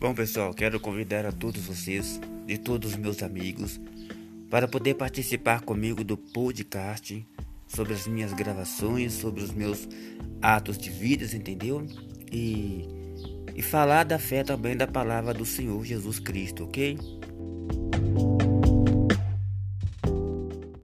Bom, pessoal, quero convidar a todos vocês e todos os meus amigos para poder participar comigo do podcast sobre as minhas gravações, sobre os meus atos de vidas, entendeu? E, e falar da fé também da palavra do Senhor Jesus Cristo, ok?